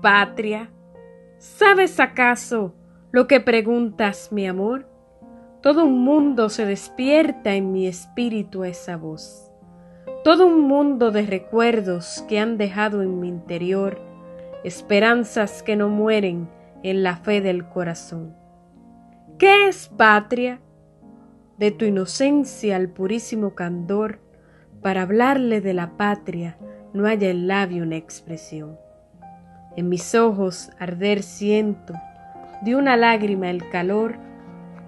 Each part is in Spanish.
patria? ¿Sabes acaso lo que preguntas, mi amor? Todo un mundo se despierta en mi espíritu esa voz. Todo un mundo de recuerdos que han dejado en mi interior esperanzas que no mueren en la fe del corazón. ¿Qué es patria? De tu inocencia al purísimo candor, para hablarle de la patria no haya el labio una expresión. En mis ojos arder siento de una lágrima el calor,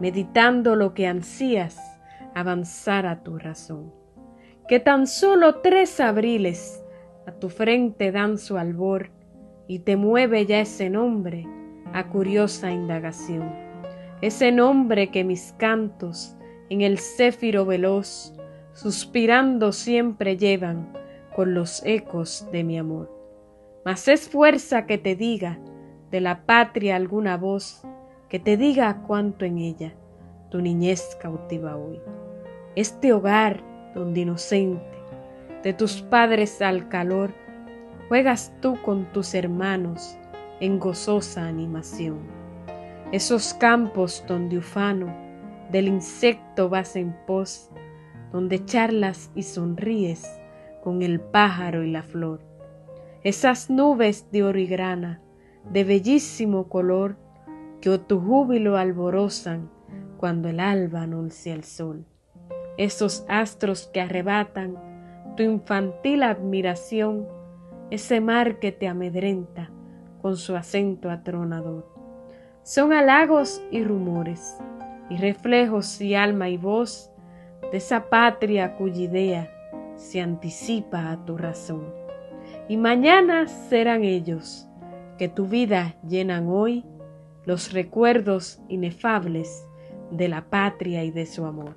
meditando lo que ansías avanzar a tu razón. Que tan solo tres abriles a tu frente dan su albor y te mueve ya ese nombre a curiosa indagación. Ese nombre que mis cantos en el céfiro veloz, suspirando siempre llevan con los ecos de mi amor. Mas es fuerza que te diga de la patria alguna voz, que te diga cuánto en ella tu niñez cautiva hoy. Este hogar donde inocente de tus padres al calor juegas tú con tus hermanos en gozosa animación. Esos campos donde ufano del insecto vas en pos, donde charlas y sonríes con el pájaro y la flor. Esas nubes de oro y grana, de bellísimo color, que tu júbilo alborozan cuando el alba anuncia el sol. Esos astros que arrebatan tu infantil admiración, ese mar que te amedrenta con su acento atronador. Son halagos y rumores, y reflejos y alma y voz de esa patria cuya idea se anticipa a tu razón. Y mañana serán ellos que tu vida llenan hoy los recuerdos inefables de la patria y de su amor.